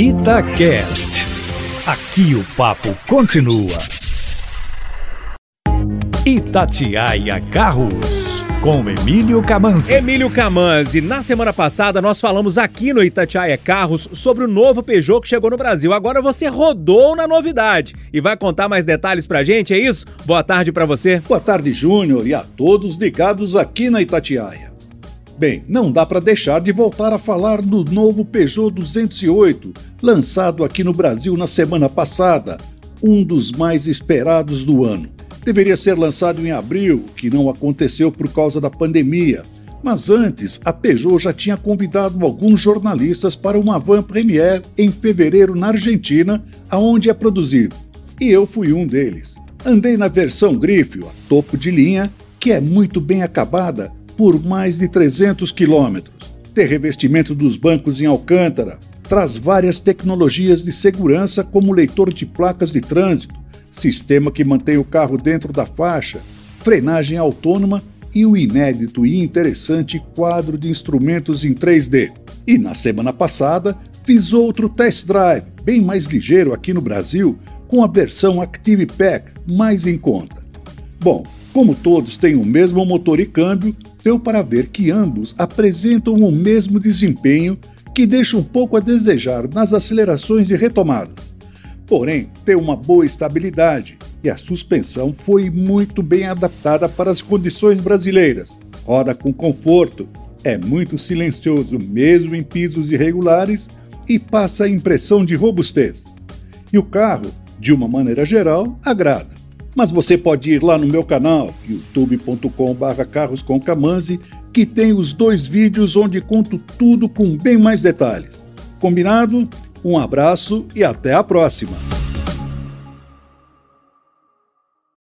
Itacast. Aqui o papo continua. Itatiaia Carros, com Emílio Camanzi. Emílio Camanzi, na semana passada nós falamos aqui no Itatiaia Carros sobre o novo Peugeot que chegou no Brasil. Agora você rodou na novidade e vai contar mais detalhes pra gente, é isso? Boa tarde para você. Boa tarde, Júnior, e a todos ligados aqui na Itatiaia. Bem, não dá para deixar de voltar a falar do novo Peugeot 208, lançado aqui no Brasil na semana passada, um dos mais esperados do ano. Deveria ser lançado em abril, que não aconteceu por causa da pandemia. Mas antes, a Peugeot já tinha convidado alguns jornalistas para uma van premiere em fevereiro na Argentina, aonde é produzido. E eu fui um deles. Andei na versão Grifo, a topo de linha, que é muito bem acabada, por mais de 300 quilômetros. Tem revestimento dos bancos em Alcântara, traz várias tecnologias de segurança como leitor de placas de trânsito, sistema que mantém o carro dentro da faixa, frenagem autônoma e o inédito e interessante quadro de instrumentos em 3D. E na semana passada fiz outro test drive, bem mais ligeiro aqui no Brasil, com a versão Active Pack mais em conta. Bom, como todos têm o mesmo motor e câmbio, deu para ver que ambos apresentam o mesmo desempenho que deixa um pouco a desejar nas acelerações e retomadas. Porém, tem uma boa estabilidade e a suspensão foi muito bem adaptada para as condições brasileiras. Roda com conforto, é muito silencioso mesmo em pisos irregulares e passa a impressão de robustez. E o carro, de uma maneira geral, agrada. Mas você pode ir lá no meu canal, youtube.com.br carroscomcamanzi, que tem os dois vídeos onde conto tudo com bem mais detalhes. Combinado? Um abraço e até a próxima!